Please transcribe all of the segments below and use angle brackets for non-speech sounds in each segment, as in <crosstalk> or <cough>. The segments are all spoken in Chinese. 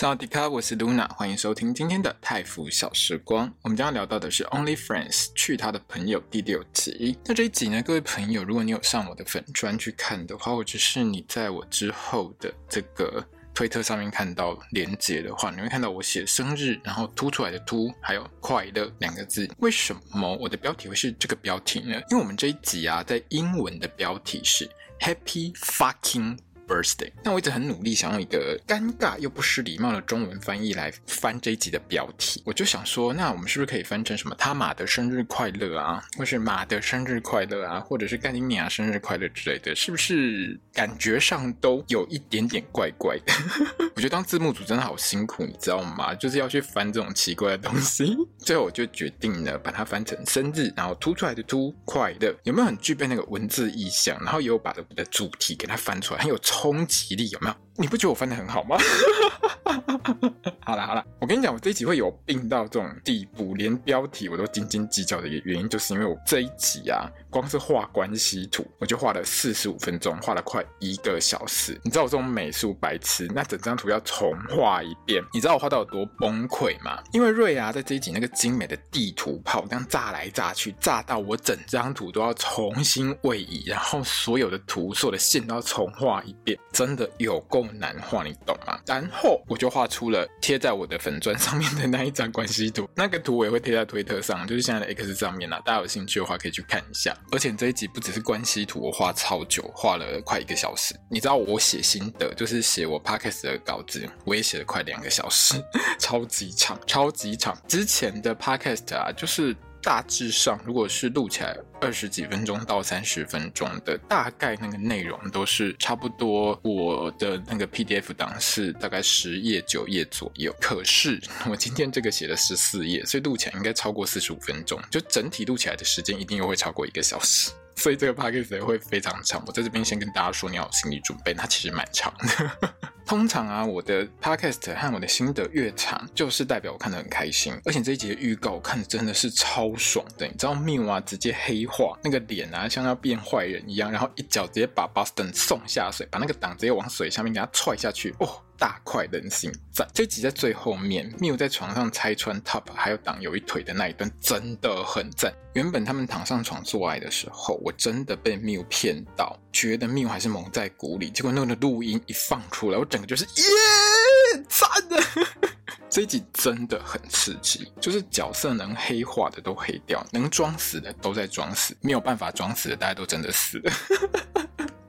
大家好，我是 Luna，欢迎收听今天的泰服小时光。我们将要聊到的是《Only Friends》去他的朋友第六集。那这一集呢，各位朋友，如果你有上我的粉专去看的话，或者是你在我之后的这个推特上面看到连接的话，你会看到我写生日，然后凸出来的凸，还有快乐两个字。为什么我的标题会是这个标题呢？因为我们这一集啊，在英文的标题是 Happy Fucking Birthday，那我一直很努力想用一个尴尬又不失礼貌的中文翻译来翻这一集的标题，我就想说，那我们是不是可以翻成什么他妈的生日快乐啊，或是妈的生日快乐啊，或者是干你娘生日快乐之类的，是不是感觉上都有一点点怪怪的？<laughs> 我觉得当字幕组真的好辛苦，你知道吗？就是要去翻这种奇怪的东西。最后我就决定呢，把它翻成生日，然后凸出来的凸快乐，有没有很具备那个文字意象？然后也有把我的主题给它翻出来，很有冲击力，有没有？你不觉得我翻的很好吗？<laughs> 好了好了，我跟你讲，我这一集会有病到这种地步，连标题我都斤斤计较的一个原因，就是因为我这一集啊，光是画关系图，我就画了四十五分钟，画了快一个小时。你知道我这种美术白痴，那整张图要重画一遍，你知道我画到有多崩溃吗？因为瑞啊，在这一集那个精美的地图炮这样炸来炸去，炸到我整张图都要重新位移，然后所有的图、所有的线都要重画一遍，真的有够难画，你懂吗？然后我就画出了贴在我的粉砖上面的那一张关系图，那个图我也会贴在推特上，就是现在的 X 上面啦。大家有兴趣的话可以去看一下。而且这一集不只是关系图，我画超久，画了快一个小时。你知道我写心得，就是写我 Podcast 的稿子，我也写了快两个小时，<laughs> 超级长，超级长。之前的 Podcast 啊，就是。大致上，如果是录起来二十几分钟到三十分钟的，大概那个内容都是差不多。我的那个 PDF 档是大概十页九页左右。可是我今天这个写了十四页，所以录起来应该超过四十五分钟。就整体录起来的时间一定又会超过一个小时，所以这个 Podcast 也会非常长。我在这边先跟大家说，你要有心理准备，它其实蛮长的。通常啊，我的 podcast 和我的心得越长，就是代表我看得很开心。而且这一集的预告我看的真的是超爽的，你知道 Miu 啊，直接黑化那个脸啊，像要变坏人一样，然后一脚直接把 Boston 送下水，把那个档直接往水下面给他踹下去，哦。大快人心，在这集在最后面，Miu 在床上拆穿 Top 还有挡有一腿的那一段真的很赞。原本他们躺上床做爱的时候，我真的被 Miu 骗到，觉得 Miu 还是蒙在鼓里。结果那个录音一放出来，我整个就是耶，赞的！这一集真的很刺激，就是角色能黑化的都黑掉，能装死的都在装死，没有办法装死的大家都真的死了。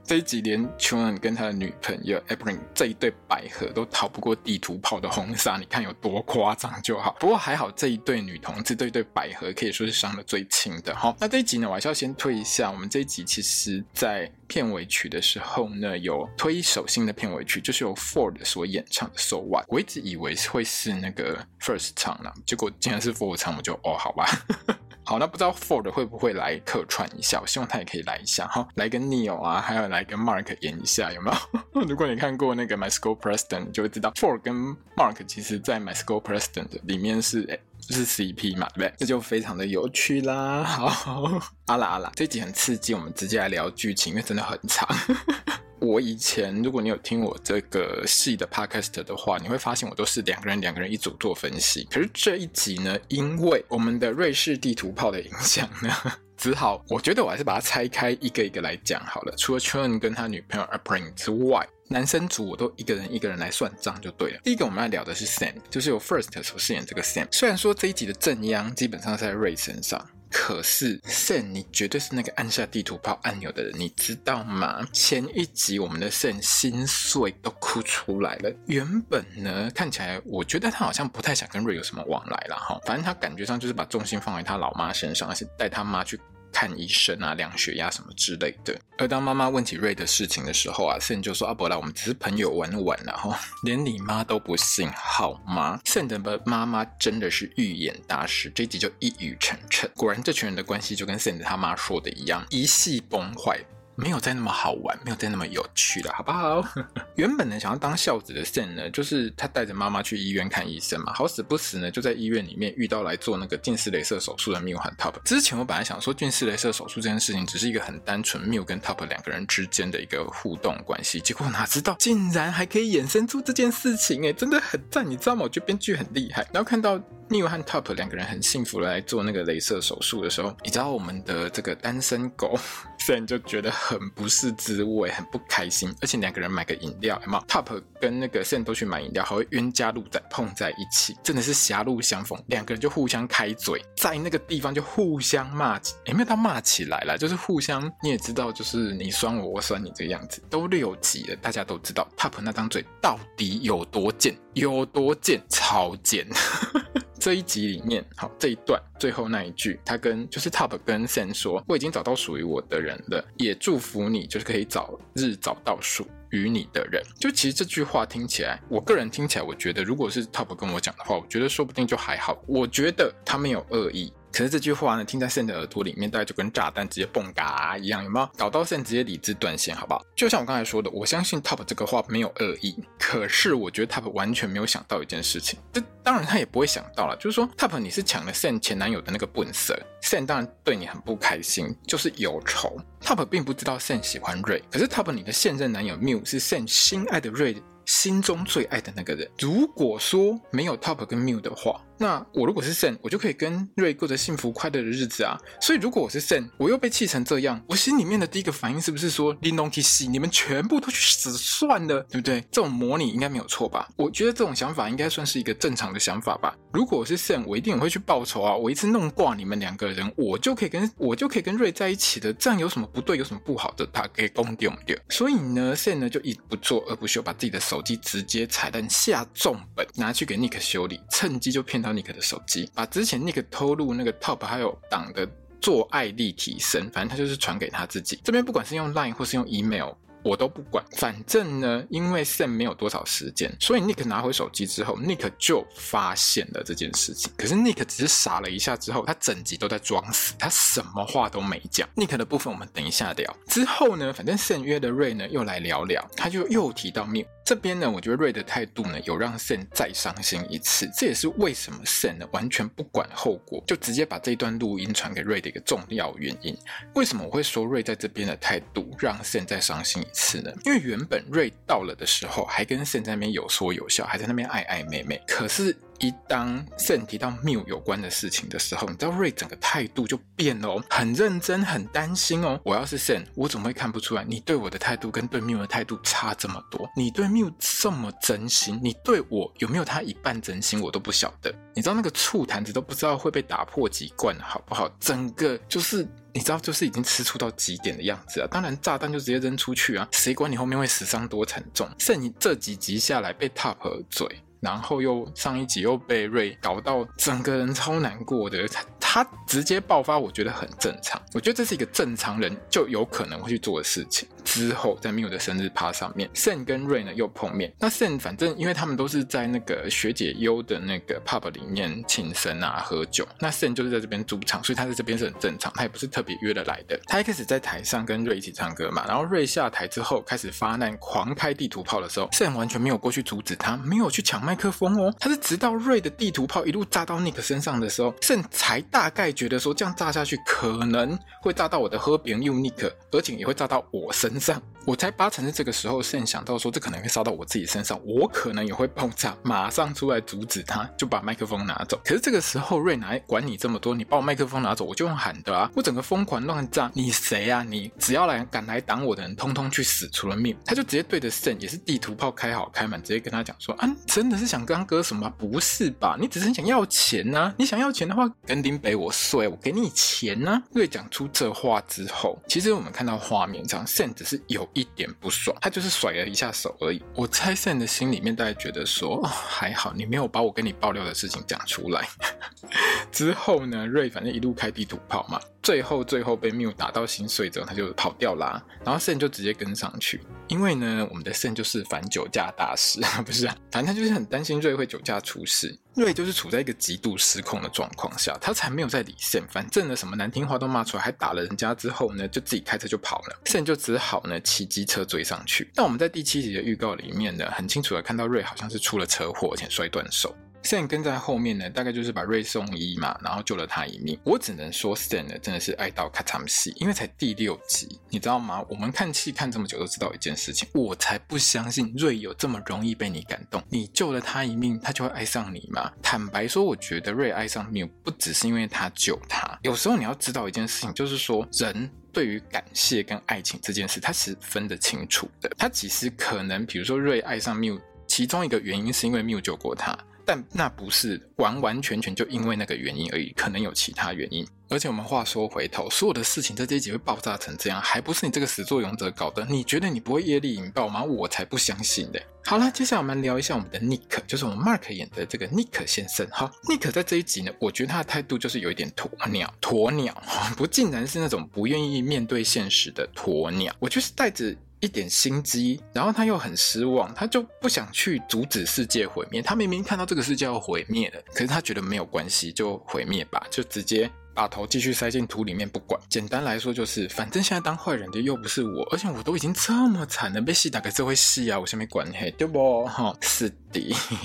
这一集连 Chun 跟他的女朋友 April 这一对百合都逃不过地图炮的轰杀，你看有多夸张就好。不过还好这一对女同志，这一对百合可以说是伤得最轻的。哈，那这一集呢，我还是要先推一下。我们这一集其实在片尾曲的时候呢，有推一首新的片尾曲，就是由 Ford 所演唱的 So What。我一直以为会是那个 First 唱呢，结果竟然是 Ford 唱，我就哦，好吧。好，那不知道 Ford 会不会来客串一下？我希望他也可以来一下哈，来跟 Neil 啊，还有来跟 Mark 演一下，有没有？<laughs> 如果你看过那个 My School President，就会知道 Ford 跟 Mark 其实在 My School President 里面是诶，就是 CP 嘛，对不对？这就非常的有趣啦。好，阿 <laughs> 啦阿啦，这集很刺激，我们直接来聊剧情，因为真的很长。我以前，如果你有听我这个戏的 podcast 的话，你会发现我都是两个人两个人一组做分析。可是这一集呢，因为我们的瑞士地图炮的影响呢，只好我觉得我还是把它拆开一个一个来讲好了。除了 Chun 跟他女朋友 April 之外，男生组我都一个人一个人来算账就对了。第一个我们要聊的是 Sam，就是由 First 所饰演这个 Sam。虽然说这一集的正央基本上是在瑞身上。可是圣你绝对是那个按下地图炮按钮的人，你知道吗？前一集我们的圣心碎都哭出来了。原本呢，看起来我觉得他好像不太想跟瑞有什么往来了哈。反正他感觉上就是把重心放在他老妈身上，而且带他妈去看医生啊，量血压什么之类的。而当妈妈问起瑞的事情的时候啊，Sam 就说：“阿伯拉，我们只是朋友玩玩，然后连你妈都不信，好吗？”Sam 的妈妈真的是预言大师，这一集就一语成谶。果然，这群人的关系就跟 Sam 他妈说的一样，一夕崩坏。没有再那么好玩，没有再那么有趣了，好不好？<laughs> 原本呢，想要当孝子的 Sam 呢，就是他带着妈妈去医院看医生嘛。好死不死呢，就在医院里面遇到来做那个近视雷射手术的 Mew 和 Top。之前我本来想说，近视雷射手术这件事情只是一个很单纯 Mew 跟 Top 两个人之间的一个互动关系，结果哪知道竟然还可以衍生出这件事情，哎，真的很赞，你知道吗？我觉得编剧很厉害。然后看到 Mew 和 Top 两个人很幸福的来做那个雷射手术的时候，你知道我们的这个单身狗 Sam 就觉得很不是滋味，很不开心，而且两个人买个饮料，有没有？Top 跟那个 Sam 都去买饮料，还会冤家路窄碰在一起，真的是狭路相逢，两个人就互相开嘴，在那个地方就互相骂起，也没有到骂起来了，就是互相，你也知道，就是你酸我，我酸你这个样子，都六级了，大家都知道 Top 那张嘴到底有多贱，有多贱，超贱。<laughs> 这一集里面，好，这一段最后那一句，他跟就是 Top 跟 Sam 说，我已经找到属于我的人了，也祝福你，就是可以早日找到属于你的人。就其实这句话听起来，我个人听起来，我觉得如果是 Top 跟我讲的话，我觉得说不定就还好。我觉得他没有恶意。可是这句话呢，听在 Sam 的耳朵里面，大概就跟炸弹直接蹦嘎一样，有没有？搞到 Sam 直接理智断线，好不好？就像我刚才说的，我相信 Top 这个话没有恶意。可是我觉得 Top 完全没有想到一件事情，这当然他也不会想到了，就是说 Top 你是抢了 Sam 前男友的那个本色，Sam 当然对你很不开心，就是有仇。Top 并不知道 Sam 喜欢瑞，可是 Top 你的现任男友 Miu 是 Sam 心爱的瑞心中最爱的那个人。如果说没有 Top 跟 Miu 的话，那我如果是 Sen，我就可以跟瑞过着幸福快乐的日子啊。所以如果我是 Sen，我又被气成这样，我心里面的第一个反应是不是说，林东提西，你们全部都去死算了，对不对？这种模拟应该没有错吧？我觉得这种想法应该算是一个正常的想法吧。如果我是 Sen，我一定也会去报仇啊！我一次弄挂你们两个人，我就可以跟我就可以跟瑞在一起的，这样有什么不对？有什么不好的？他给公丢掉。所以呢，Sen 呢就一不做二不休，把自己的手机直接彩蛋下重本，拿去给 Nick 修理，趁机就骗他 Nick 的手机。把之前那个偷录那个 Top 还有党的做爱力提升，反正他就是传给他自己。这边不管是用 Line 或是用 Email。我都不管，反正呢，因为 Sam 没有多少时间，所以 Nick 拿回手机之后，Nick 就发现了这件事情。可是 Nick 只是傻了一下之后，他整集都在装死，他什么话都没讲。Nick 的部分我们等一下聊。之后呢，反正 Sam 约的 Ray 呢，又来聊聊，他就又提到 Mew 这边呢，我觉得 Ray 的态度呢，有让 Sam 再伤心一次。这也是为什么 Sam 呢完全不管后果，就直接把这段录音传给 Ray 的一个重要原因。为什么我会说 Ray 在这边的态度让 Sam 再伤心一次呢？因为原本瑞到了的时候，还跟圣在那边有说有笑，还在那边爱爱妹妹。可是，一当圣提到 Mew 有关的事情的时候，你知道瑞整个态度就变了哦，很认真，很担心哦。我要是圣我怎么会看不出来？你对我的态度跟对 Mew 的态度差这么多？你对 Mew 这么真心，你对我有没有他一半真心？我都不晓得。你知道那个醋坛子都不知道会被打破几罐，好不好？整个就是你知道，就是已经吃醋到极点的样子啊。当然，炸弹就直接扔出去啊，谁管你后面会死伤多惨重剩你这几集下来被 Top 嘴。然后又上一集又被瑞搞到整个人超难过的，他直接爆发，我觉得很正常。我觉得这是一个正常人就有可能会去做的事情。之后在 Miu 的生日趴上面，Sen 跟瑞呢又碰面。那 Sen 反正因为他们都是在那个学姐优的那个 pub 里面庆生啊喝酒，那 Sen 就是在这边驻场，所以他在这边是很正常，他也不是特别约了来的。他一开始在台上跟瑞一起唱歌嘛，然后瑞下台之后开始发难狂开地图炮的时候，Sen 完全没有过去阻止他，没有去抢麦克风哦，他是直到瑞的地图炮一路炸到 Nick 身上的时候，Sen 才大大概觉得说这样炸下去可能会炸到我的和平 unique 而且也会炸到我身上。我猜八成是这个时候，Sam 想到说这可能会烧到我自己身上，我可能也会爆炸，马上出来阻止他，就把麦克风拿走。可是这个时候，瑞哪管你这么多，你把我麦克风拿走，我就用喊的啊！我整个疯狂乱炸，你谁啊？你只要来敢来挡我的人，通通去死！除了命他就直接对着 Sam 也是地图炮开好开满，直接跟他讲说啊，真的是想跟他割什么？不是吧？你只是想要钱呐、啊？你想要钱的话，跟丁北我睡，我给你钱呐、瑞讲出这话之后，其实我们看到画面上，Sam 只是有。一点不爽，他就是甩了一下手而已。我猜 Sam 的心里面大概觉得说，哦，还好你没有把我跟你爆料的事情讲出来。<laughs> 之后呢，瑞反正一路开地图炮嘛，最后最后被缪打到心碎之后，他就跑掉啦。然后 Sam 就直接跟上去，因为呢，我们的 Sam 就是反酒驾大师，不是啊，反正他就是很担心瑞会酒驾出事。瑞就是处在一个极度失控的状况下，他才没有在理 Sam，反正呢，什么难听话都骂出来，还打了人家之后呢，就自己开车就跑了。Sam 就只好呢骑机车追上去。那我们在第七集的预告里面呢，很清楚的看到瑞好像是出了车祸，而且摔断手。Sam 跟在后面呢，大概就是把瑞送医嘛，然后救了他一命。我只能说，Sam 呢真的是爱到卡惨戏，因为才第六集，你知道吗？我们看戏看这么久，都知道一件事情，我才不相信瑞有这么容易被你感动。你救了他一命，他就会爱上你吗？坦白说，我觉得瑞爱上缪不只是因为他救他。有时候你要知道一件事情，就是说人对于感谢跟爱情这件事，他是分得清楚的。他其实可能，比如说瑞爱上缪，其中一个原因是因为缪救过他。但那不是完完全全就因为那个原因而已，可能有其他原因。而且我们话说回头，所有的事情在这一集会爆炸成这样，还不是你这个始作俑者搞的？你觉得你不会业力引爆吗？我才不相信嘞！好了，接下来我们聊一下我们的 Nick，就是我们 Mark 演的这个 Nick 先生。好，Nick 在这一集呢，我觉得他的态度就是有一点鸵鸟，鸵鸟，<laughs> 不竟然是那种不愿意面对现实的鸵鸟，我就是带着。一点心机，然后他又很失望，他就不想去阻止世界毁灭。他明明看到这个世界要毁灭了，可是他觉得没有关系，就毁灭吧，就直接。把头继续塞进土里面不管。简单来说就是，反正现在当坏人的又不是我，而且我都已经这么惨了，被戏打给这回戏啊，我先没管嘿，对不？哈，<laughs> 是的，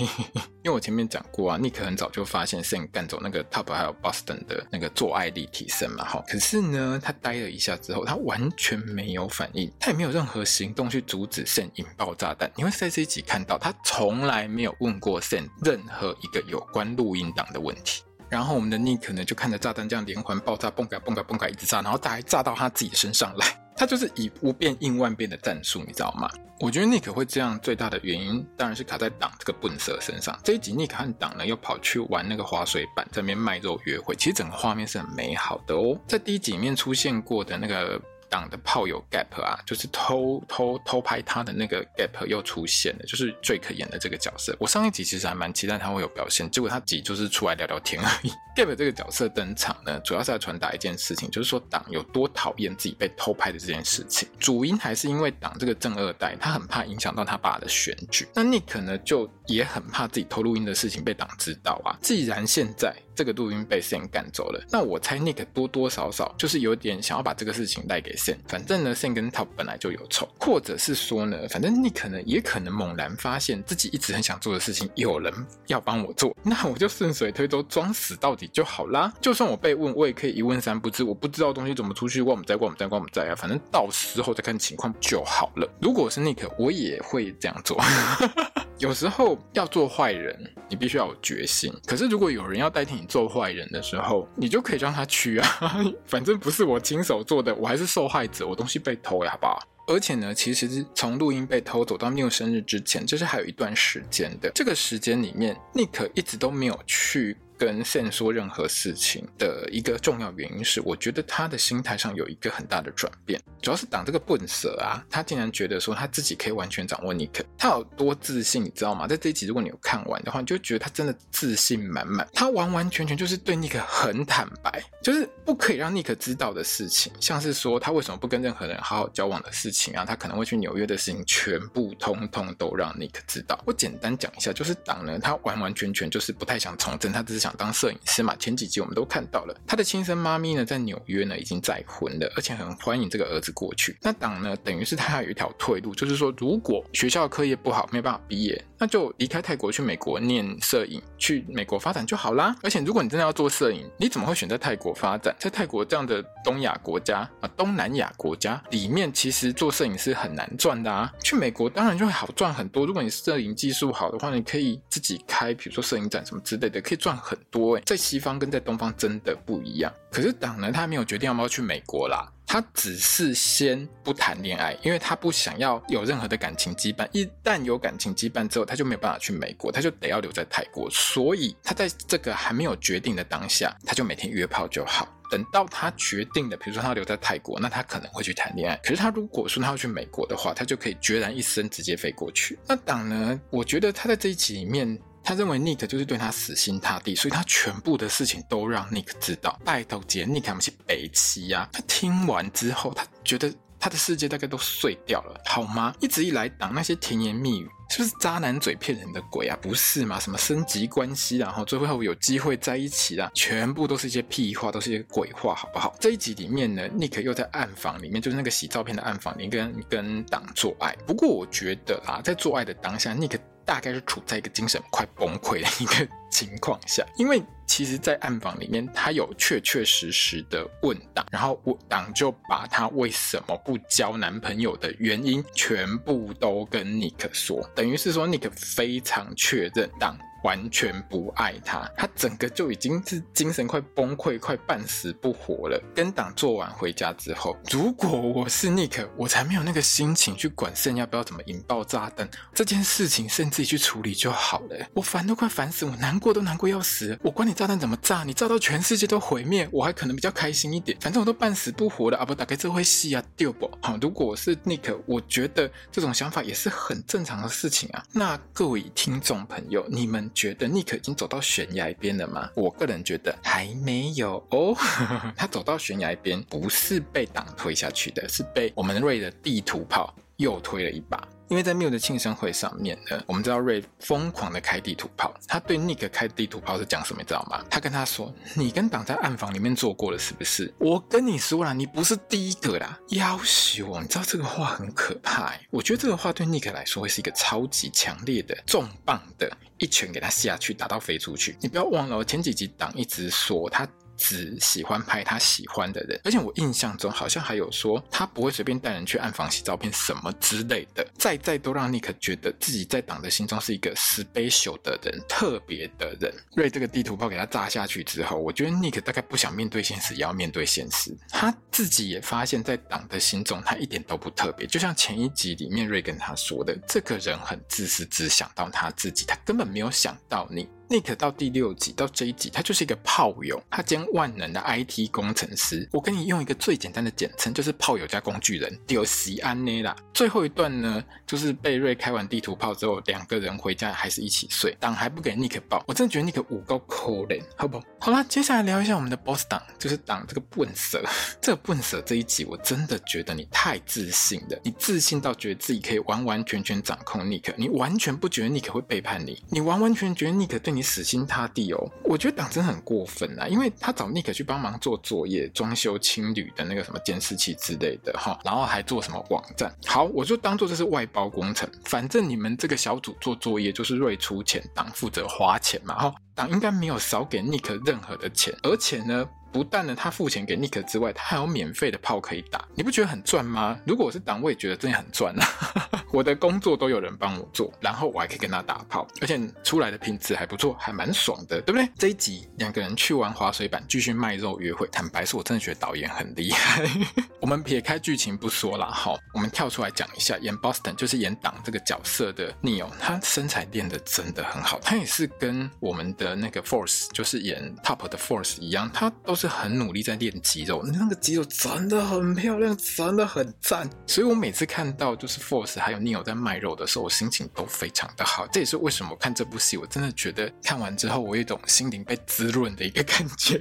<laughs> 因为我前面讲过啊，Nick 很早就发现 Sam 干走那个 Top 还有 Boston 的那个做爱力提升嘛，哈。可是呢，他呆了一下之后，他完全没有反应，他也没有任何行动去阻止 Sam 引爆炸弹。你会在这一集看到，他从来没有问过 Sam 任何一个有关录音档的问题。然后我们的 Nick 呢，就看着炸弹这样连环爆炸，蹦嘎蹦嘎蹦嘎一直炸，然后他还炸到他自己身上来。<laughs> 他就是以不变应万变的战术，你知道吗？我觉得 Nick 会这样最大的原因，当然是卡在党这个笨蛇身上。这一集 Nick 和党呢，又跑去玩那个滑水板，在那边卖肉约会，其实整个画面是很美好的哦。在第一集里面出现过的那个。党的炮友 Gap 啊，就是偷偷偷拍他的那个 Gap 又出现了，就是 Drake 演的这个角色。我上一集其实还蛮期待他会有表现，结果他集就是出来聊聊天而已。Gap 这个角色登场呢，主要是要传达一件事情，就是说党有多讨厌自己被偷拍的这件事情。主因还是因为党这个正二代，他很怕影响到他爸的选举。那 Nick 呢，就也很怕自己偷录音的事情被党知道啊。既然现在这个录音被 Sam 赶走了，那我猜 Nick 多多少少就是有点想要把这个事情带给反正呢，Sam 跟 Top 本来就有仇，或者是说呢，反正 Nick 呢也可能猛然发现自己一直很想做的事情有人要帮我做，那我就顺水推舟装死到底就好啦。就算我被问，我也可以一问三不知，我不知道东西怎么出去，我们在，我们在，我们在啊，反正到时候再看情况就好了。如果是 Nick，我也会这样做。<laughs> 有时候要做坏人，你必须要有决心。可是如果有人要代替你做坏人的时候，你就可以让他去啊。<laughs> 反正不是我亲手做的，我还是受害子，我东西被偷呀，好不好？而且呢，其实从录音被偷走到 Mio 生日之前，就是还有一段时间的。这个时间里面，Nick 一直都没有去。跟线说任何事情的一个重要原因是，我觉得他的心态上有一个很大的转变，主要是党这个笨蛇啊，他竟然觉得说他自己可以完全掌握尼克他有多自信，你知道吗？在这一集如果你有看完的话，你就觉得他真的自信满满，他完完全全就是对尼克很坦白，就是不可以让尼克知道的事情，像是说他为什么不跟任何人好好交往的事情啊，他可能会去纽约的事情，全部通通都让尼克知道。我简单讲一下，就是党呢，他完完全全就是不太想从政，他只是想。想当摄影师嘛？前几集我们都看到了，他的亲生妈咪呢，在纽约呢已经再婚了，而且很欢迎这个儿子过去。那党呢，等于是他有一条退路，就是说，如果学校课业不好，没有办法毕业，那就离开泰国去美国念摄影，去美国发展就好啦。而且，如果你真的要做摄影，你怎么会选在泰国发展？在泰国这样的东亚国家啊，东南亚国家里面，其实做摄影师很难赚的啊。去美国当然就会好赚很多。如果你摄影技术好的话，你可以自己开，比如说摄影展什么之类的，可以赚很。多诶，在西方跟在东方真的不一样。可是党呢，他没有决定要不要去美国啦，他只是先不谈恋爱，因为他不想要有任何的感情羁绊。一旦有感情羁绊之后，他就没有办法去美国，他就得要留在泰国。所以他在这个还没有决定的当下，他就每天约炮就好。等到他决定的，比如说他留在泰国，那他可能会去谈恋爱。可是他如果说他要去美国的话，他就可以决然一生直接飞过去。那党呢，我觉得他在这一集里面。他认为 Nick 就是对他死心塌地，所以他全部的事情都让 Nick 知道。拜托姐，Nick 他们是北七呀。他听完之后，他觉得。他的世界大概都碎掉了，好吗？一直以来挡那些甜言蜜语，是不是渣男嘴骗人的鬼啊？不是吗？什么升级关系，然后最后有机会在一起啦，全部都是一些屁话，都是一些鬼话，好不好？这一集里面呢，Nick 又在暗房里面，就是那个洗照片的暗房里跟跟党做爱。不过我觉得啊，在做爱的当下，Nick 大概是处在一个精神快崩溃的一个情况下，因为。其实，在暗访里面，他有确确实实的问党，然后我党就把他为什么不交男朋友的原因全部都跟尼克说，等于是说尼克非常确认党。完全不爱他，他整个就已经是精神快崩溃、快半死不活了。跟党做完回家之后，如果我是 Nick，我才没有那个心情去管肾要不要怎么引爆炸弹这件事情，剩自己去处理就好了。我烦都快烦死，我难过都难过要死。我管你炸弹怎么炸，你炸到全世界都毁灭，我还可能比较开心一点。反正我都半死不活了啊！不，打开这会戏啊，丢不？好，<laughs> 如果我是 Nick，我觉得这种想法也是很正常的事情啊。那各位听众朋友，你们。觉得 Nick 已经走到悬崖边了吗？我个人觉得还没有哦。<laughs> 他走到悬崖边，不是被党推下去的，是被我们瑞的地图炮又推了一把。因为在 Miu 的庆生会上面呢，我们知道 Ray 疯狂的开地图炮，他对 Nick 开地图炮是讲什么，你知道吗？他跟他说：“你跟党在暗房里面做过了，是不是？我跟你说啦，你不是第一个啦，夭寿！你知道这个话很可怕欸，我觉得这个话对 Nick 来说会是一个超级强烈的重磅的一拳给他下去，打到飞出去。你不要忘了，前几集党一直说他。只喜欢拍他喜欢的人，而且我印象中好像还有说他不会随便带人去暗房洗照片什么之类的，再再都让 Nick 觉得自己在党的心中是一个 special 的人，特别的人。瑞这个地图炮给他炸下去之后，我觉得 Nick 大概不想面对现实，也要面对现实。他自己也发现，在党的心中他一点都不特别，就像前一集里面瑞跟他说的，这个人很自私，只想到他自己，他根本没有想到你。Nick 到第六集到这一集，他就是一个炮友，他兼万能的 IT 工程师。我跟你用一个最简单的简称，就是炮友加工具人，丢西安内啦。最后一段呢，就是贝瑞开完地图炮之后，两个人回家还是一起睡，党还不给 Nick 抱，我真的觉得 Nick 五够可怜，好不好？好啦，接下来聊一下我们的 Boss 党，就是党这个笨蛇。<laughs> 这个笨蛇这一集，我真的觉得你太自信了，你自信到觉得自己可以完完全全掌控 Nick，你完全不觉得 Nick 会背叛你，你完完全觉得 Nick 对你你。死心塌地哦，我觉得党真的很过分啊，因为他找 Nick 去帮忙做作业、装修青旅的那个什么监视器之类的哈，然后还做什么网站。好，我就当做这是外包工程，反正你们这个小组做作业就是瑞出钱，党负责花钱嘛哈，党应该没有少给 Nick 任何的钱，而且呢。不但呢，他付钱给 Nick 之外，他还有免费的炮可以打，你不觉得很赚吗？如果我是党，我也觉得真的很赚啊！<laughs> 我的工作都有人帮我做，然后我还可以跟他打炮，而且出来的品质还不错，还蛮爽的，对不对？这一集两个人去玩滑水板，继续卖肉约会。坦白说，我真的觉得导演很厉害。<laughs> 我们撇开剧情不说了，哈，我们跳出来讲一下，演 Boston 就是演党这个角色的 Neil，他身材练得真的很好，他也是跟我们的那个 Force，就是演 Top 的 Force 一样，他都是。很努力在练肌肉，那个肌肉真的很漂亮，真的很赞。所以我每次看到就是 Force 还有 Neil 在卖肉的时候，我心情都非常的好。这也是为什么看这部戏，我真的觉得看完之后，我有一种心灵被滋润的一个感觉。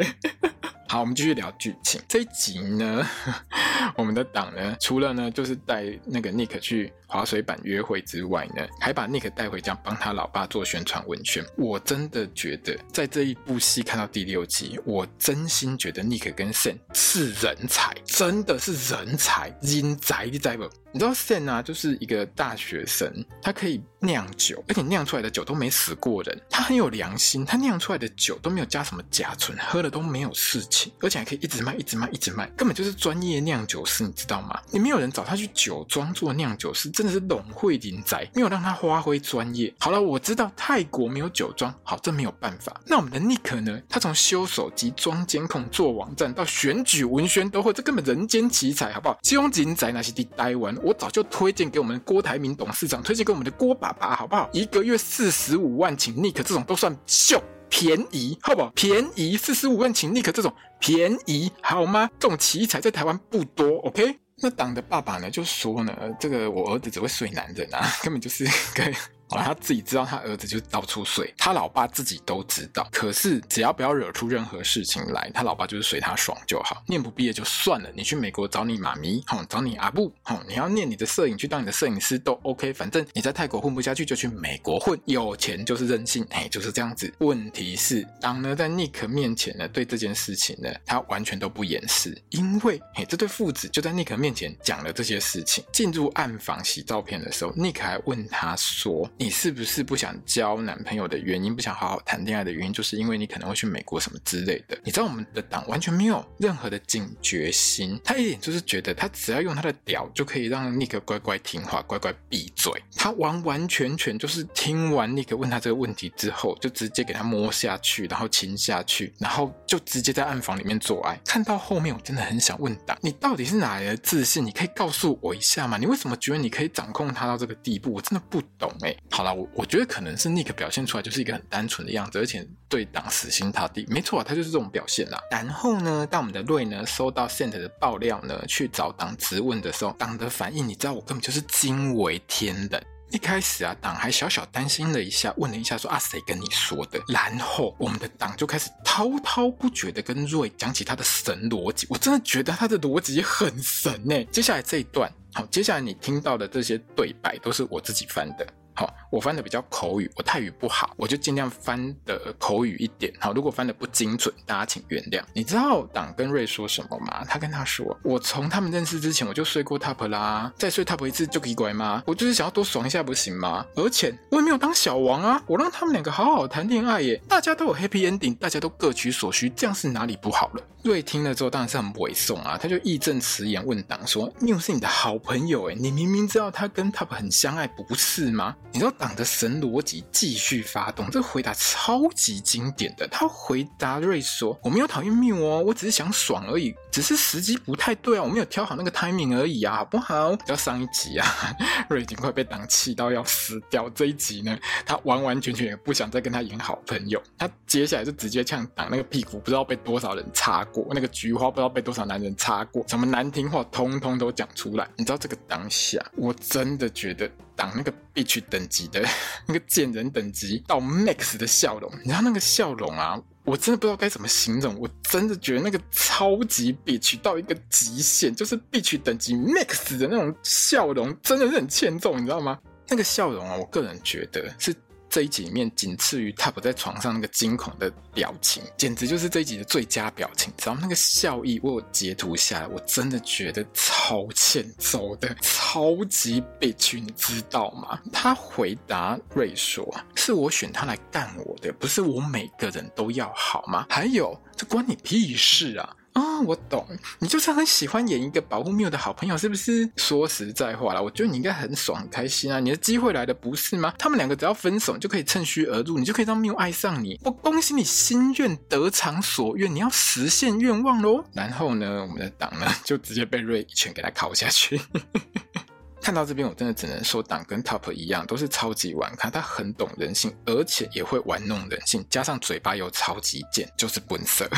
好，我们继续聊剧情。这一集呢，<laughs> 我们的党呢，除了呢就是带那个 Nick 去滑水板约会之外呢，还把 Nick 带回家帮他老爸做宣传文宣。我真的觉得，在这一部戏看到第六集，我真心觉得 Nick 跟 Sam 是人才，真的是人才，人才你知不？你知道 Sam 啊，就是一个大学生，他可以酿酒，而且酿出来的酒都没死过人，他很有良心，他酿出来的酒都没有加什么甲醇，喝了都没有事情，而且还可以一直卖，一直卖，一直卖，根本就是专业酿酒师，你知道吗？你没有人找他去酒庄做酿酒师，真的是龙会林宅，没有让他发挥专业。好了，我知道泰国没有酒庄，好，这没有办法。那我们的 Nick 呢？他从修手机、装监控、做网站到选举文宣都会，这根本人间奇才，好不好？金庸人才那些的台我早就推荐给我们郭台铭董事长，推荐给我们的郭爸爸，好不好？一个月四十五万，请 Nick 这种都算秀便宜，好不好？便宜四十五万，请 Nick 这种便宜好吗？这种奇才在台湾不多，OK？那党的爸爸呢就说呢，这个我儿子只会睡男人啊，<laughs> 根本就是 <laughs> 个好了，他自己知道他儿子就是到处睡，他老爸自己都知道。可是只要不要惹出任何事情来，他老爸就是随他爽就好。念不毕业就算了，你去美国找你妈咪，吼，找你阿布，吼，你要念你的摄影，去当你的摄影师都 OK。反正你在泰国混不下去，就去美国混。有钱就是任性，哎，就是这样子。问题是，当呢在 Nick 面前呢，对这件事情呢，他完全都不掩饰，因为，嘿，这对父子就在 Nick 面前讲了这些事情。进入暗房洗照片的时候，Nick 还问他说：“你是不是不想交男朋友的原因，不想好好谈恋爱的原因，就是因为你可能会去美国什么之类的？”你知道我们的党完全没有任何的警觉心，他一点就是觉得他只要用他的屌就可以让尼克乖乖听话，乖乖闭嘴。他完完全全就是听完尼克问他这个问题之后，就直接给他摸下去，然后亲下去，然后就直接在暗房里面做爱。看到后面，我真的很想问党，你到底是哪来的自信？你可以告诉我一下吗？你为什么觉得你可以掌控他到这个地步？我真的不懂哎。好了，我我觉得可能是 Nick 表现出来就是一个很单纯的样子，而且对党死心塌地。没错啊，他就是这种表现啦。然后呢，当我们的瑞呢收到 Sent 的爆料呢，去找党质问的时候，党的反应你知道，我根本就是惊为天人。一开始啊，党还小小担心了一下，问了一下说啊，谁跟你说的？然后我们的党就开始滔滔不绝的跟瑞讲起他的神逻辑，我真的觉得他的逻辑很神呢。接下来这一段，好，接下来你听到的这些对白都是我自己翻的。好，我翻的比较口语，我泰语不好，我就尽量翻的口语一点。好，如果翻的不精准，大家请原谅。你知道党跟瑞说什么吗？他跟他说：“我从他们认识之前，我就睡过 top 啦，再睡 top 一次就可以乖吗？我就是想要多爽一下，不行吗？而且我也没有当小王啊，我让他们两个好好谈恋爱耶，大家都有 happy ending，大家都各取所需，这样是哪里不好了？”瑞听了之后当然是很委送啊，他就义正辞严问党说：“缪是你的好朋友诶，你明明知道他跟 top 很相爱，不是吗？”你知道党党的神逻辑继续发动，这个回答超级经典的。他回答瑞说：“我没有讨厌缪哦，我只是想爽而已，只是时机不太对啊，我没有挑好那个 timing 而已啊，好不好？”要上一集啊，<laughs> 瑞已经快被党气到要死掉。这一集呢，他完完全全也不想再跟他演好朋友，他接下来就直接呛党那个屁股，不知道被多少人擦过，那个菊花不知道被多少男人擦过，什么难听话通通都讲出来。你知道这个当下，我真的觉得。挡那个 bitch 等级的 <laughs> 那个贱人等级到 max 的笑容，你知道那个笑容啊，我真的不知道该怎么形容。我真的觉得那个超级 bitch 到一个极限，就是 bitch 等级 max 的那种笑容，真的是很欠揍，你知道吗？那个笑容啊，我个人觉得是。这一集里面仅次于 Top 在床上那个惊恐的表情，简直就是这一集的最佳表情。知道？那个笑意，我有截图下来，我真的觉得超欠揍的，超级 bitch，你知道吗？他回答瑞说：“是我选他来干我的，不是我每个人都要好吗？还有，这关你屁事啊！”啊、我懂，你就是很喜欢演一个保护缪的好朋友，是不是？说实在话啦，我觉得你应该很爽、很开心啊！你的机会来的不是吗？他们两个只要分手，就可以趁虚而入，你就可以让缪爱上你。我恭喜你心愿得偿所愿，你要实现愿望喽！然后呢，我们的党呢，就直接被瑞一拳给他敲下去。看到这边，我真的只能说，党跟 Top 一样，都是超级玩咖。他很懂人性，而且也会玩弄人性，加上嘴巴又超级贱，就是本色。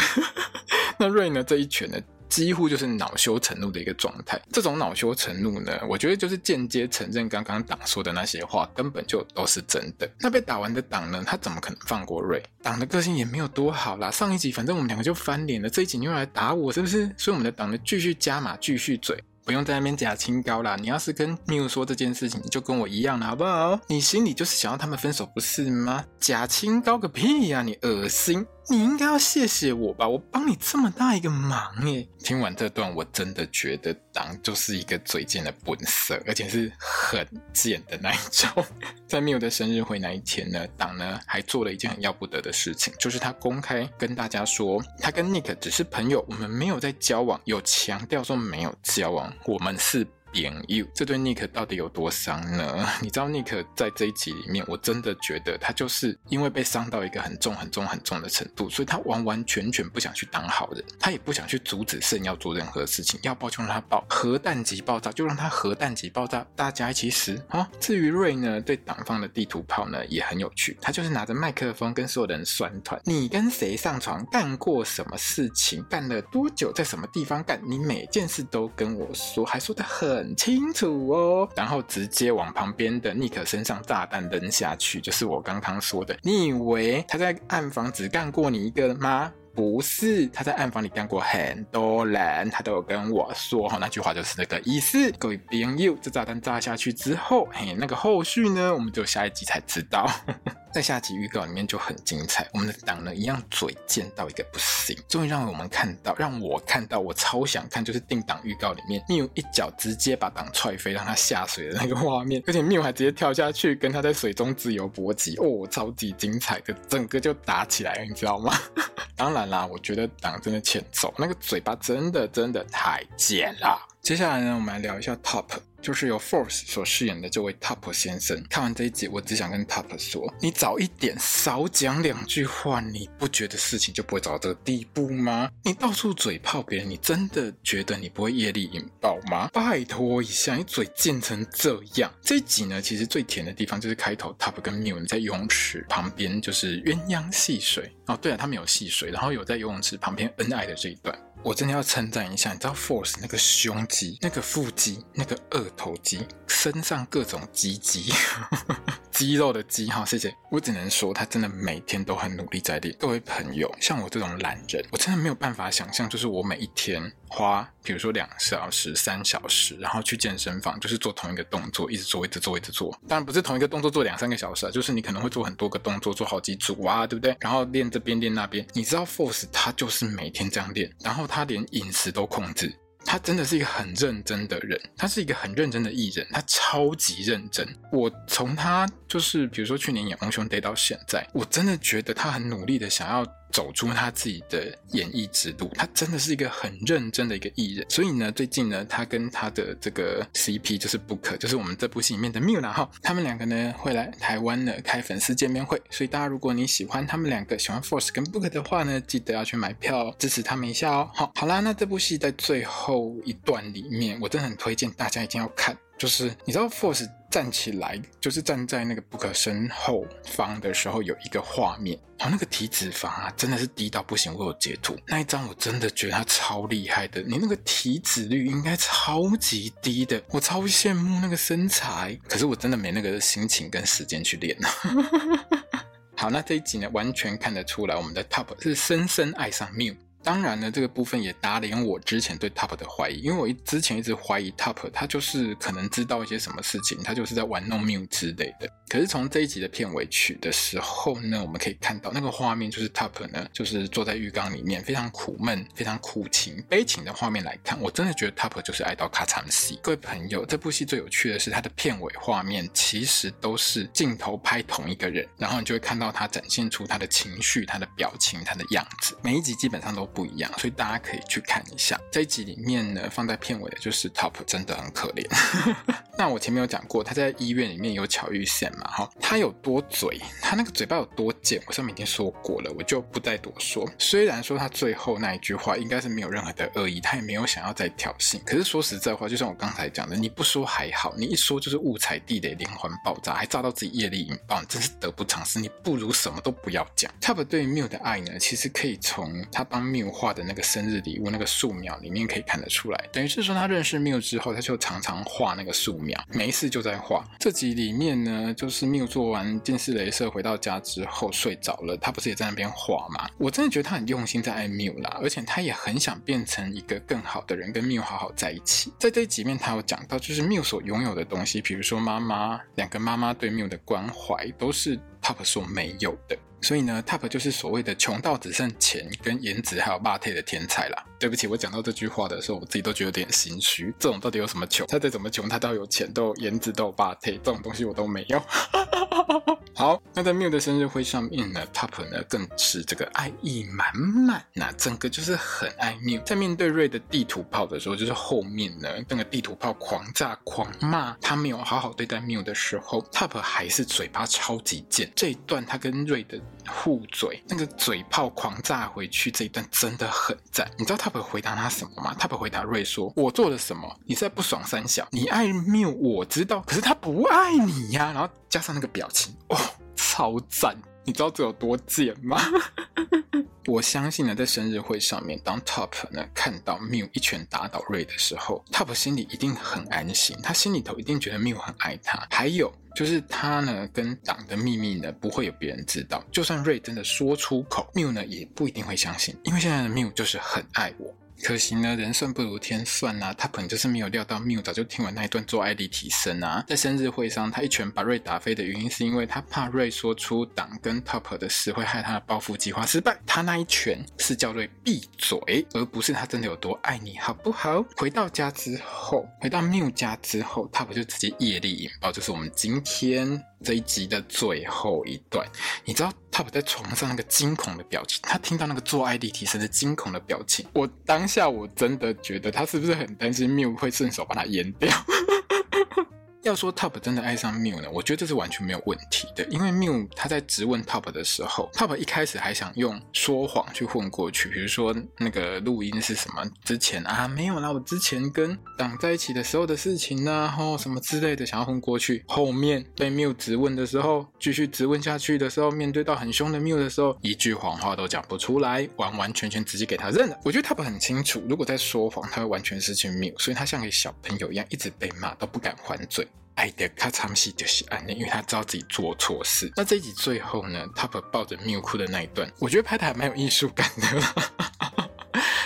<laughs> 那瑞呢？这一拳呢，几乎就是恼羞成怒的一个状态。这种恼羞成怒呢，我觉得就是间接承认刚刚党说的那些话根本就都是真的。那被打完的党呢，他怎么可能放过瑞？党的个性也没有多好啦。上一集反正我们两个就翻脸了，这一集你又来打我，是不是？所以我们的党呢，继续加码，继续嘴。不用在那边假清高啦，你要是跟缪说这件事情，你就跟我一样了，好不好？你心里就是想要他们分手，不是吗？假清高个屁呀，你恶心！你应该要谢谢我吧，我帮你这么大一个忙耶。听完这段，我真的觉得党就是一个嘴贱的本色，而且是很贱的那一种。<laughs> 在缪的生日会那一天呢，党呢还做了一件很要不得的事情，就是他公开跟大家说，他跟 Nick 只是朋友，我们没有在交往，有强调说没有交往，我们是。点 you 这对 Nick 到底有多伤呢？<laughs> 你知道 Nick 在这一集里面，我真的觉得他就是因为被伤到一个很重、很重、很重的程度，所以他完完全全不想去当好人，他也不想去阻止圣要做任何事情，要爆就让他爆，核弹级爆炸就让他核弹级爆炸，大家一起死啊！至于瑞呢，对党放的地图炮呢也很有趣，他就是拿着麦克风跟所有人酸团，你跟谁上床，干过什么事情，干了多久，在什么地方干，你每件事都跟我说，还说的很。很清楚哦。然后直接往旁边的尼克身上炸弹扔下去，就是我刚刚说的。你以为他在暗房只干过你一个吗？不是，他在暗房里干过很多人，他都有跟我说哈，那句话就是那个意思。各位朋友，这炸弹炸下去之后，嘿，那个后续呢，我们就下一集才知道。在下集预告里面就很精彩，我们的党呢一样嘴贱到一个不行，终于让我们看到，让我看到，我超想看，就是定档预告里面缪一脚直接把党踹飞，让他下水的那个画面，而且缪还直接跳下去跟他在水中自由搏击，哦，超级精彩的，整个就打起来了，你知道吗？<laughs> 当然啦，我觉得党真的欠揍，那个嘴巴真的真的太贱了。接下来呢，我们来聊一下 Top。就是由 Force 所饰演的这位 Top 先生。看完这一集，我只想跟 Top 说：你早一点少讲两句话，你不觉得事情就不会走到这个地步吗？你到处嘴炮别人，你真的觉得你不会业力引爆吗？拜托一下，你嘴贱成这样。这一集呢，其实最甜的地方就是开头 Top 跟 Mew 在游泳池旁边，就是鸳鸯戏水。哦，对啊，他们有戏水，然后有在游泳池旁边恩爱的这一段。我真的要称赞一下，你知道 Force 那个胸肌、那个腹肌、那个二头肌，身上各种肌肌。<laughs> 肌肉的肌哈，谢谢。我只能说，他真的每天都很努力在练。各位朋友，像我这种懒人，我真的没有办法想象，就是我每一天花，比如说两小时、三小时，然后去健身房，就是做同一个动作，一直做，一直做，一直做。当然不是同一个动作做两三个小时啊，就是你可能会做很多个动作，做好几组啊，对不对？然后练这边练那边。你知道 Force 他就是每天这样练，然后他连饮食都控制。他真的是一个很认真的人，他是一个很认真的艺人，他超级认真。我从他就是比如说去年演《英雄 Day》到现在，我真的觉得他很努力的想要。走出他自己的演艺之路，他真的是一个很认真的一个艺人。所以呢，最近呢，他跟他的这个 CP 就是 Book，就是我们这部戏里面的 Mew 啦哈，他们两个呢会来台湾呢开粉丝见面会。所以大家如果你喜欢他们两个，喜欢 Force 跟 Book 的话呢，记得要去买票支持他们一下哦。好，好啦，那这部戏在最后一段里面，我真的很推荐大家一定要看。就是你知道，Force 站起来，就是站在那个 Book 身后方的时候，有一个画面，哦，那个体脂肪啊，真的是低到不行。我有截图那一张，我真的觉得他超厉害的。你那个体脂率应该超级低的，我超羡慕那个身材。可是我真的没那个心情跟时间去练。<laughs> 好，那这一集呢，完全看得出来，我们的 Top 是深深爱上 Mew。当然呢，这个部分也打脸我之前对 Top 的怀疑，因为我之前一直怀疑 Top 他就是可能知道一些什么事情，他就是在玩弄 Mew 之类的。可是从这一集的片尾曲的时候呢，我们可以看到那个画面就是 Top 呢，就是坐在浴缸里面，非常苦闷、非常苦情、悲情的画面来看，我真的觉得 Top 就是爱到卡惨戏。各位朋友，这部戏最有趣的是它的片尾画面其实都是镜头拍同一个人，然后你就会看到他展现出他的情绪、他的表情、他的样子，每一集基本上都。不一样，所以大家可以去看一下这一集里面呢，放在片尾的就是 Top 真的很可怜。<laughs> 那我前面有讲过，他在医院里面有巧遇线嘛，哈，他有多嘴，他那个嘴巴有多贱，我上面已经说过了，我就不再多说。虽然说他最后那一句话应该是没有任何的恶意，他也没有想要再挑衅，可是说实在话，就像我刚才讲的，你不说还好，你一说就是误踩地雷连环爆炸，还炸到自己业力引爆，真是得不偿失。你不如什么都不要讲。Top 对 Miu 的爱呢，其实可以从他帮 Miu 画的那个生日礼物那个素描里面可以看得出来，等于是说他认识缪之后，他就常常画那个素描，没事就在画。这集里面呢，就是缪做完近视雷射回到家之后睡着了，他不是也在那边画吗？我真的觉得他很用心在爱 Mew 啦，而且他也很想变成一个更好的人，跟缪好好在一起。在这一集面，他有讲到，就是缪所拥有的东西，比如说妈妈，两个妈妈对缪的关怀，都是 Top 所没有的。所以呢，Top 就是所谓的穷到只剩钱跟颜值还有霸体的天才啦。对不起，我讲到这句话的时候，我自己都觉得有点心虚。这种到底有什么穷？他再怎么穷，他都要有钱，都有颜值，都有霸体，这种东西我都没有。<laughs> 好，那在 Mew 的生日会上面呢，Top 呢更是这个爱意满满，那整个就是很爱 Mew。在面对瑞的地图炮的时候，就是后面呢那个地图炮狂炸狂骂他没有好好对待 Mew 的时候，Top 还是嘴巴超级贱。这一段他跟瑞的互嘴，那个嘴炮狂炸回去，这一段真的很赞。你知道 Top 回答他什么吗？Top 回答 Ray 说：“我做了什么？你在不爽三小？你爱 Mew，我知道，可是他不爱你呀。”然后加上那个表情，哦，超赞！你知道这有多贱吗？<laughs> 我相信呢，在生日会上面，当 Top 呢看到 Miu 一拳打倒 Ray 的时候，Top 心里一定很安心，他心里头一定觉得 Miu 很爱他。还有就是他呢跟党的秘密呢不会有别人知道，就算 Ray 真的说出口，Mew 呢也不一定会相信，因为现在的 Mew 就是很爱我。可惜呢，人算不如天算呐、啊，他可能就是没有料到缪早就听完那一段做爱的提升啊，在生日会上，他一拳把瑞打飞的原因是因为他怕瑞说出党跟 Top 的事会害他的报复计划失败，他那一拳是叫瑞闭嘴，而不是他真的有多爱你，好不好？回到家之后，回到缪家之后，Top 就直接业力引爆，就是我们今天。这一集的最后一段，你知道他不在床上那个惊恐的表情，他听到那个做爱力提升的惊恐的表情，我当下我真的觉得他是不是很担心 Mew 会顺手把他阉掉？要说 Top 真的爱上 Mew 呢，我觉得这是完全没有问题的，因为 Mew 他在质问 Top 的时候，Top 一开始还想用说谎去混过去，比如说那个录音是什么之前啊没有啦，我之前跟党在一起的时候的事情呢、啊，吼什么之类的想要混过去，后面被 Mew 质问的时候，继续质问下去的时候，面对到很凶的 Mew 的时候，一句谎话都讲不出来，完完全全直接给他认了。我觉得 Top 很清楚，如果在说谎，他会完全失去 Mew，所以他像个小朋友一样，一直被骂都不敢还嘴。爱的咔嚓戏就是暗恋，因为他知道自己做错事。那这一集最后呢，Top 抱着 Mew 哭的那一段，我觉得拍的还蛮有艺术感的。<laughs>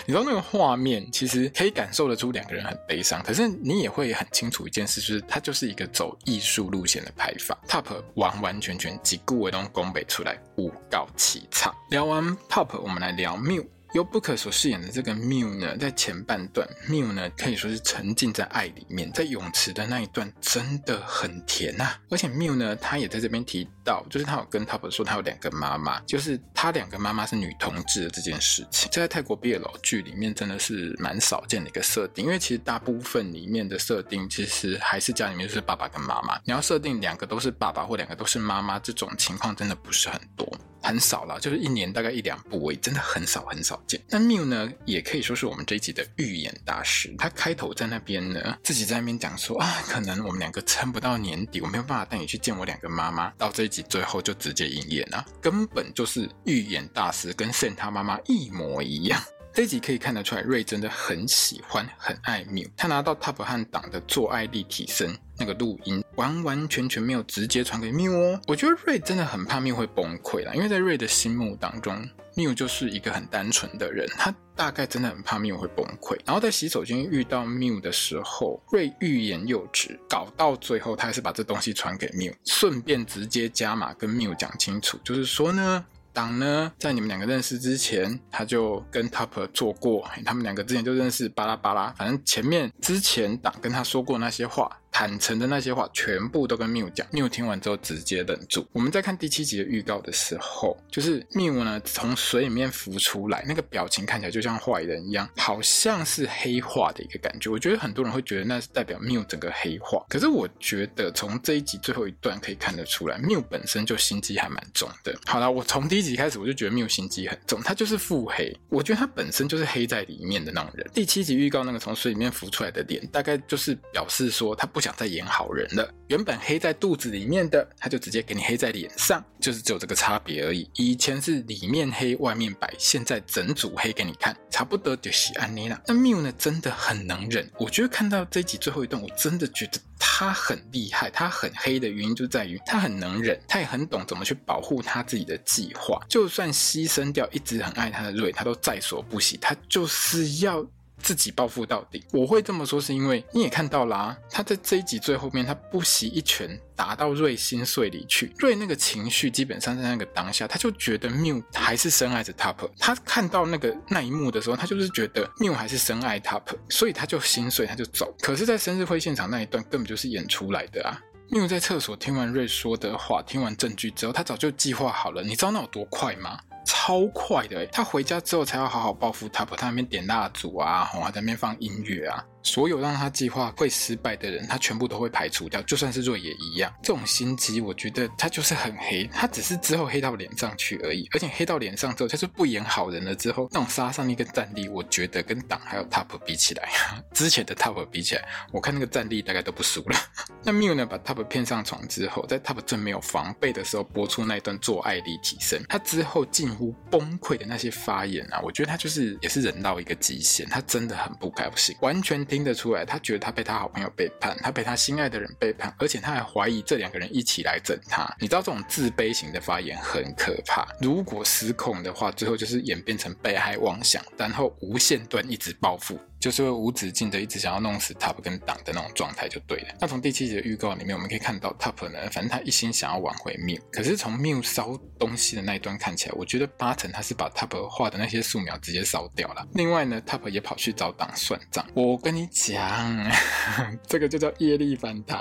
你知道那个画面，其实可以感受得出两个人很悲伤，可是你也会很清楚一件事，就是他就是一个走艺术路线的拍法。Top 完完全全几顾为东宫北出来，诬告起草。聊完 Top，我们来聊 Mew。由不可所饰演的这个 Mew 呢，在前半段，Mew 呢可以说是沉浸在爱里面，在泳池的那一段真的很甜呐、啊。而且 Mew 呢，他也在这边提到，就是他有跟 Top 说他有两个妈妈，就是他两个妈妈是女同志的这件事情，这在泰国 BL 剧里面真的是蛮少见的一个设定，因为其实大部分里面的设定其实还是家里面就是爸爸跟妈妈，你要设定两个都是爸爸或两个都是妈妈，这种情况真的不是很多。很少了，就是一年大概一两部，我真的很少很少那 Mew 呢，也可以说是我们这一集的预言大师。他开头在那边呢，自己在那边讲说啊，可能我们两个撑不到年底，我没有办法带你去见我两个妈妈。到这一集最后就直接营业了，根本就是预言大师，跟圣他妈妈一模一样。这集可以看得出来，瑞真的很喜欢、很爱缪。他拿到 Top 和党的做爱力提升那个录音，完完全全没有直接传给缪哦。我觉得瑞真的很怕缪会崩溃啦，因为在瑞的心目当中缪就是一个很单纯的人，他大概真的很怕缪会崩溃。然后在洗手间遇到缪的时候，瑞欲言又止，搞到最后他还是把这东西传给缪顺便直接加码跟缪讲清楚，就是说呢。党呢，在你们两个认识之前，他就跟 Top 做过，他们两个之前就认识，巴拉巴拉，反正前面之前党跟他说过那些话。坦诚的那些话全部都跟 Mew 讲，Mew 听完之后直接愣住。我们在看第七集的预告的时候，就是 Mew 呢从水里面浮出来，那个表情看起来就像坏人一样，好像是黑化的一个感觉。我觉得很多人会觉得那是代表 Mew 整个黑化，可是我觉得从这一集最后一段可以看得出来，Mew 本身就心机还蛮重的。好了，我从第一集开始我就觉得 Mew 心机很重，他就是腹黑，我觉得他本身就是黑在里面的那种人。第七集预告那个从水里面浮出来的脸，大概就是表示说他不想再演好人了。原本黑在肚子里面的，他就直接给你黑在脸上，就是只有这个差别而已。以前是里面黑外面白，现在整组黑给你看，差不多就是安妮了。那 Mew 呢，真的很能忍。我觉得看到这集最后一段，我真的觉得他很厉害。他很黑的原因就在于他很能忍，他也很懂怎么去保护他自己的计划。就算牺牲掉一直很爱他的瑞，他都在所不惜。他就是要。自己报复到底，我会这么说是因为你也看到啦、啊，他在这一集最后面，他不惜一拳打到瑞心碎里去。瑞那个情绪基本上在那个当下，他就觉得缪还是深爱着 Top。他看到那个那一幕的时候，他就是觉得缪还是深爱 Top，所以他就心碎，他就走。可是，在生日会现场那一段根本就是演出来的啊缪在厕所听完瑞说的话，听完证据之后，他早就计划好了。你知道那有多快吗？超快的，他回家之后才要好好报复 Top，他那边点蜡烛啊，还在那边放音乐啊。所有让他计划会失败的人，他全部都会排除掉，就算是瑞也一样。这种心机，我觉得他就是很黑，他只是之后黑到脸上去而已。而且黑到脸上之后，他是不演好人了。之后那种杀伤力跟战力，我觉得跟党还有 Top 比起来，之前的 Top 比起来，我看那个战力大概都不输了。<laughs> 那 Mew 呢，把 Top 骗上床之后，在 Top 正没有防备的时候，播出那一段做爱立体声，他之后进崩溃的那些发言啊，我觉得他就是也是人到一个极限，他真的很不开心，完全听得出来，他觉得他被他好朋友背叛，他被他心爱的人背叛，而且他还怀疑这两个人一起来整他。你知道这种自卑型的发言很可怕，如果失控的话，最后就是演变成被害妄想，然后无限段一直报复。就是会无止境的一直想要弄死 Top 跟党的那种状态就对了。那从第七集的预告里面，我们可以看到 Top 呢，反正他一心想要挽回 Mew，可是从 Mew 烧东西的那一段看起来，我觉得八成他是把 Top 画的那些素描直接烧掉了。另外呢，Top 也跑去找党算账。我跟你讲，<laughs> 这个就叫业力反弹。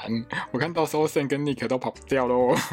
我看到时候 Sam 跟 Nick 都跑不掉喽。<laughs>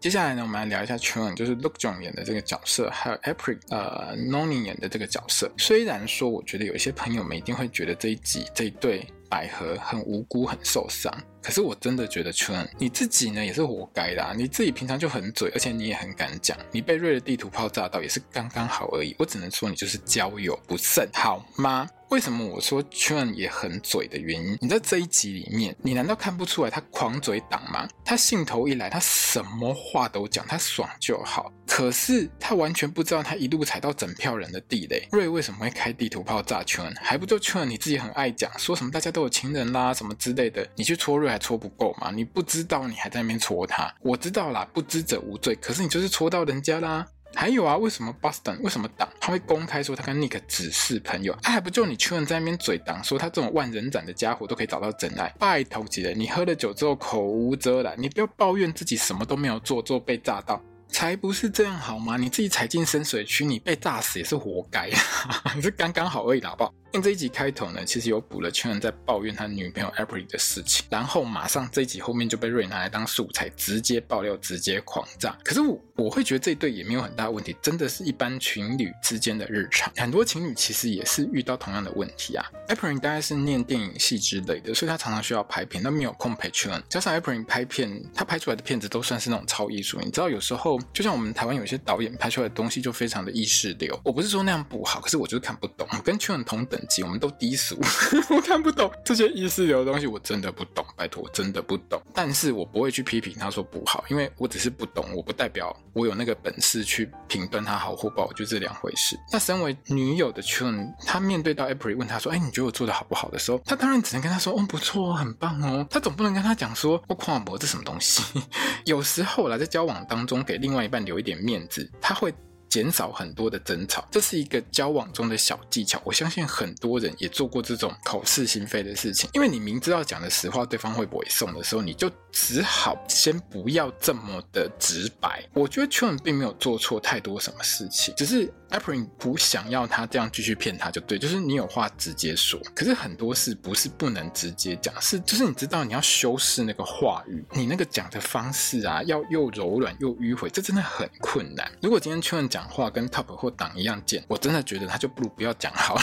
接下来呢，我们来聊一下 Chun，就是 Look j o n 演的这个角色，还有 April 呃 Noni 演的这个角色。虽然说，我觉得有一些朋友我们一定会觉得这一集这一对百合很无辜、很受伤，可是我真的觉得圈你自己呢也是活该的啊！你自己平常就很嘴，而且你也很敢讲，你被瑞的地图炮炸到也是刚刚好而已。我只能说你就是交友不慎，好吗？为什么我说圈也很嘴的原因？你在这一集里面，你难道看不出来他狂嘴党吗？他兴头一来，他什么话都讲，他爽就好。可是他完全不知道，他一路踩到整票人的地雷。瑞为什么会开地图炮炸圈还不就圈你自己很爱讲，说什么大家都有情人啦，什么之类的。你去戳瑞还戳不够吗？你不知道，你还在那边戳他。我知道啦，不知者无罪。可是你就是戳到人家啦。还有啊，为什么 Boston 为什么党他会公开说他跟 Nick 只是朋友？他，还不就你 Chuan 在那边嘴挡说他这种万人斩的家伙都可以找到真爱？拜托几人，你喝了酒之后口无遮拦，你不要抱怨自己什么都没有做，做被炸到。才不是这样好吗？你自己踩进深水区，你被炸死也是活该，<laughs> 你是刚刚好而已，好不好？因为这一集开头呢，其实有补了 Chuan 在抱怨他女朋友 April 的事情，然后马上这一集后面就被瑞拿来当素材，直接爆料，直接狂炸。可是我我会觉得这一对也没有很大问题，真的是一般情侣之间的日常。很多情侣其实也是遇到同样的问题啊。April 大概是念电影系之类的，所以他常常需要拍片，但没有空陪 Chuan。加上 April 拍片，他拍出来的片子都算是那种超艺术。你知道，有时候就像我们台湾有些导演拍出来的东西就非常的意识流。我不是说那样不好，可是我就是看不懂。跟 Chuan 同等级，我们都低俗，<laughs> 我看不懂这些意识流的东西，我真的不懂。拜托，我真的不懂。但是我不会去批评他说不好，因为我只是不懂，我不代表我有那个本事去评断他好或不好，就这两回事。那身为女友的 Chuan，他面对到 April 问他说：“哎，你觉得我做的好不好？”的时候，他当然只能跟他说：“哦，不错哦，很棒哦。”他总不能跟他讲说：“我夸我这什么东西？” <laughs> 有时候啦，在交往当中给另外一半留一点面子，他会。减少很多的争吵，这是一个交往中的小技巧。我相信很多人也做过这种口是心非的事情，因为你明知道讲的实话对方会不会送的时候，你就只好先不要这么的直白。我觉得 c h n 并没有做错太多什么事情，只是 April 不想要他这样继续骗他就对，就是你有话直接说。可是很多事不是不能直接讲，是就是你知道你要修饰那个话语，你那个讲的方式啊，要又柔软又迂回，这真的很困难。如果今天 Chuan 讲。讲话跟 Top 或党一样贱，我真的觉得他就不如不要讲好了，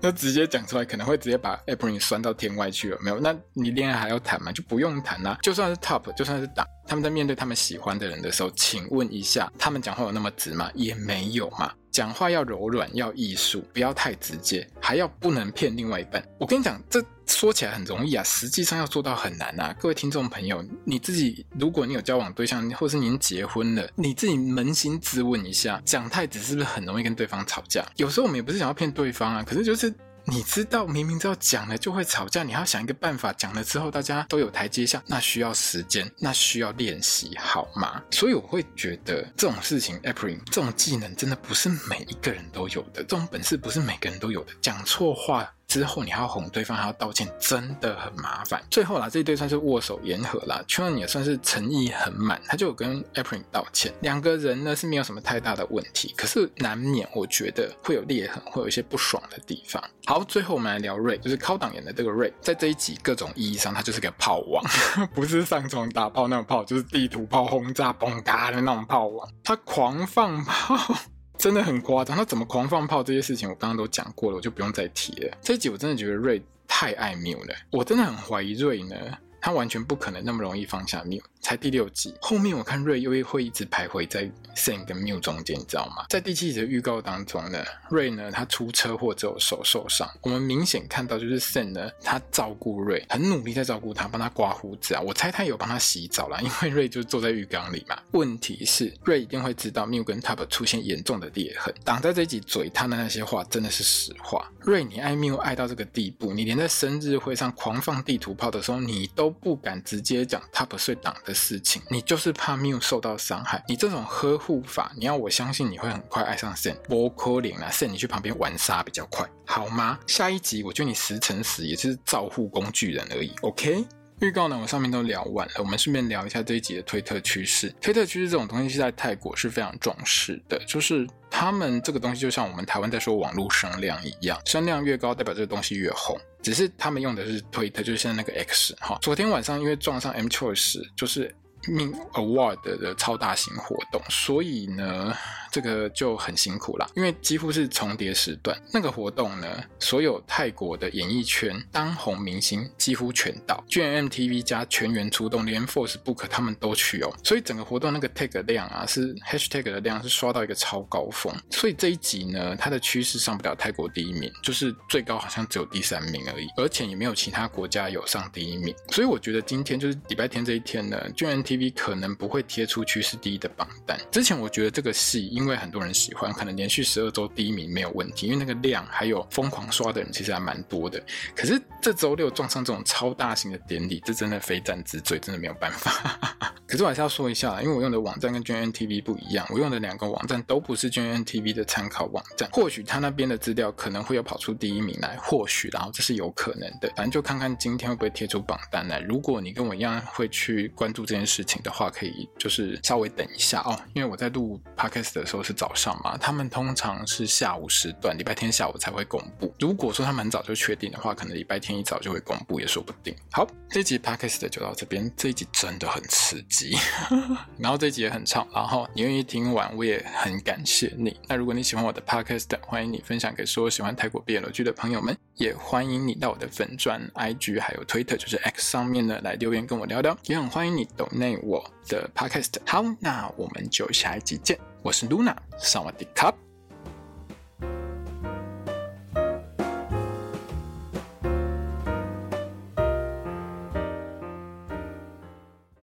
那直接讲出来可能会直接把 April 酸到天外去了。没有，那你恋爱还要谈吗？就不用谈啦。就算是 Top，就算是打，他们在面对他们喜欢的人的时候，请问一下，他们讲话有那么直吗？也没有嘛。讲话要柔软，要艺术，不要太直接，还要不能骗另外一半。我跟你讲，这说起来很容易啊，实际上要做到很难啊。各位听众朋友，你自己如果你有交往对象，或是您结婚了，你自己扪心自问一下，讲太直是不是很容易跟对方吵架？有时候我们也不是想要骗对方啊，可是就是。你知道，明明知道讲了就会吵架，你要想一个办法，讲了之后大家都有台阶下，那需要时间，那需要练习，好吗？所以我会觉得这种事情，April 这种技能真的不是每一个人都有的，这种本事不是每个人都有的，讲错话。之后你还要哄对方，还要道歉，真的很麻烦。最后啦，这一对算是握手言和啦 c h n 也算是诚意很满，他就跟 April 道歉。两个人呢是没有什么太大的问题，可是难免我觉得会有裂痕，会有一些不爽的地方。好，最后我们来聊 Ray，，就是靠党演的这个瑞，在这一集各种意义上，他就是个炮王，<laughs> 不是上床打炮那种炮，就是地图炮轰炸崩嘎的那种炮王，他狂放炮。真的很夸张。他怎么狂放炮这些事情，我刚刚都讲过了，我就不用再提了。这一集我真的觉得瑞太爱缪了，我真的很怀疑瑞呢，他完全不可能那么容易放下缪。才第六集，后面我看瑞又会一直徘徊在 Sen 跟 Miu 中间，你知道吗？在第七集的预告当中呢，瑞呢他出车祸之后手受伤，我们明显看到就是 Sen 呢他照顾瑞，很努力在照顾他，帮他刮胡子啊，我猜他有帮他洗澡啦，因为瑞就坐在浴缸里嘛。问题是瑞一定会知道 Miu 跟 Top 出现严重的裂痕，挡在这一集嘴他的那些话真的是实话。瑞，你爱 Miu 爱到这个地步，你连在生日会上狂放地图炮的时候，你都不敢直接讲 Top 睡挡的事情，你就是怕 Miu 受到伤害。你这种呵护法，你要我相信你会很快爱上 Sen。不可能啦，Sen 你去旁边玩沙比较快，好吗？下一集我觉得你十成十也是照护工具人而已。OK，预告呢我上面都聊完了，我们顺便聊一下这一集的推特趋势。推特趋势这种东西是在泰国是非常重视的，就是他们这个东西就像我们台湾在说网络声量一样，声量越高代表这个东西越红。只是他们用的是推特，就是现在那个 X 哈。昨天晚上因为撞上 M Choice，就是。命 Award 的超大型活动，所以呢，这个就很辛苦啦，因为几乎是重叠时段。那个活动呢，所有泰国的演艺圈当红明星几乎全到，GMMTV 加全员出动，连 Force Book 他们都去哦。所以整个活动那个 tag 量啊，是 Hashtag 的量是刷到一个超高峰。所以这一集呢，它的趋势上不了泰国第一名，就是最高好像只有第三名而已，而且也没有其他国家有上第一名。所以我觉得今天就是礼拜天这一天呢，GMMT TV 可能不会贴出趋势第一的榜单。之前我觉得这个戏，因为很多人喜欢，可能连续十二周第一名没有问题，因为那个量还有疯狂刷的人其实还蛮多的。可是这周六撞上这种超大型的典礼，这真的非战之罪，真的没有办法。<laughs> 可是我还是要说一下，因为我用的网站跟 GMMTV 不一样，我用的两个网站都不是 GMMTV 的参考网站。或许他那边的资料可能会有跑出第一名来，或许，然后这是有可能的。反正就看看今天会不会贴出榜单来。如果你跟我一样会去关注这件事请的话，可以就是稍微等一下哦，因为我在录 podcast 的时候是早上嘛，他们通常是下午时段，礼拜天下午才会公布。如果说他们很早就确定的话，可能礼拜天一早就会公布，也说不定。好，这集 podcast 就到这边，这一集真的很刺激，<laughs> 然后这一集也很长，然后你愿意听完，我也很感谢你。那如果你喜欢我的 podcast，欢迎你分享给所有喜欢泰国 BL 剧的朋友们，也欢迎你到我的粉钻 IG 还有 Twitter 就是 X 上面呢来留言跟我聊聊，也很欢迎你我的 podcast。好，那我们就下一集见。我是 Luna，萨瓦迪卡。